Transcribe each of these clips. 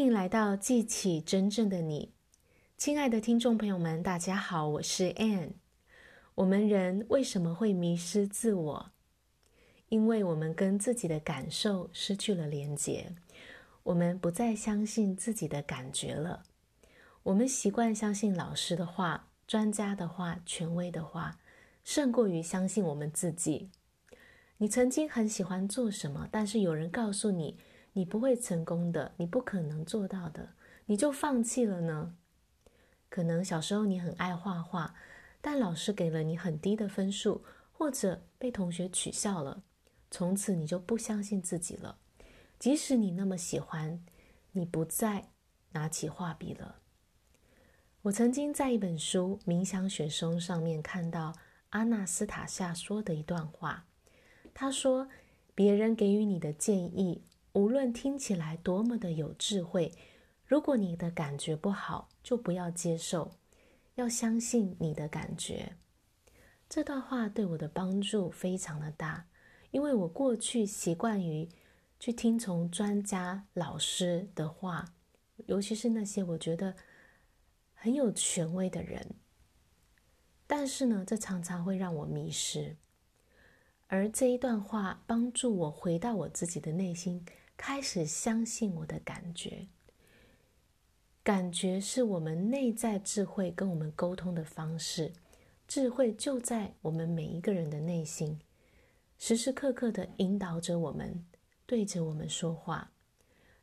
欢迎来到记起真正的你，亲爱的听众朋友们，大家好，我是 Ann。我们人为什么会迷失自我？因为我们跟自己的感受失去了连结，我们不再相信自己的感觉了。我们习惯相信老师的话、专家的话、权威的话，胜过于相信我们自己。你曾经很喜欢做什么，但是有人告诉你，你不会成功的，你不可能做到的，你就放弃了呢？可能小时候你很爱画画，但老师给了你很低的分数，或者被同学取笑了，从此你就不相信自己了。即使你那么喜欢，你不再拿起画笔了。我曾经在一本书《冥想雪松》上面看到阿纳斯塔夏说的一段话，他说：“别人给予你的建议。”无论听起来多么的有智慧，如果你的感觉不好，就不要接受，要相信你的感觉。这段话对我的帮助非常的大，因为我过去习惯于去听从专家老师的话，尤其是那些我觉得很有权威的人，但是呢，这常常会让我迷失。而这一段话帮助我回到我自己的内心。开始相信我的感觉，感觉是我们内在智慧跟我们沟通的方式。智慧就在我们每一个人的内心，时时刻刻的引导着我们，对着我们说话。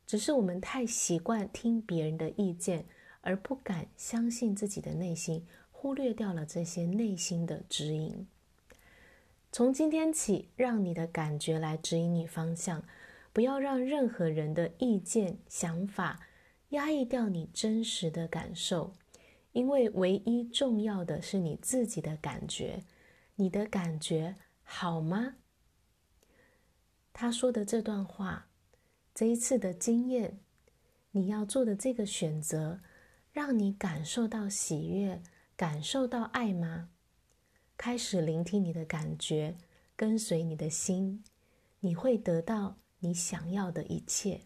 只是我们太习惯听别人的意见，而不敢相信自己的内心，忽略掉了这些内心的指引。从今天起，让你的感觉来指引你方向。不要让任何人的意见、想法压抑掉你真实的感受，因为唯一重要的是你自己的感觉。你的感觉好吗？他说的这段话，这一次的经验，你要做的这个选择，让你感受到喜悦，感受到爱吗？开始聆听你的感觉，跟随你的心，你会得到。你想要的一切。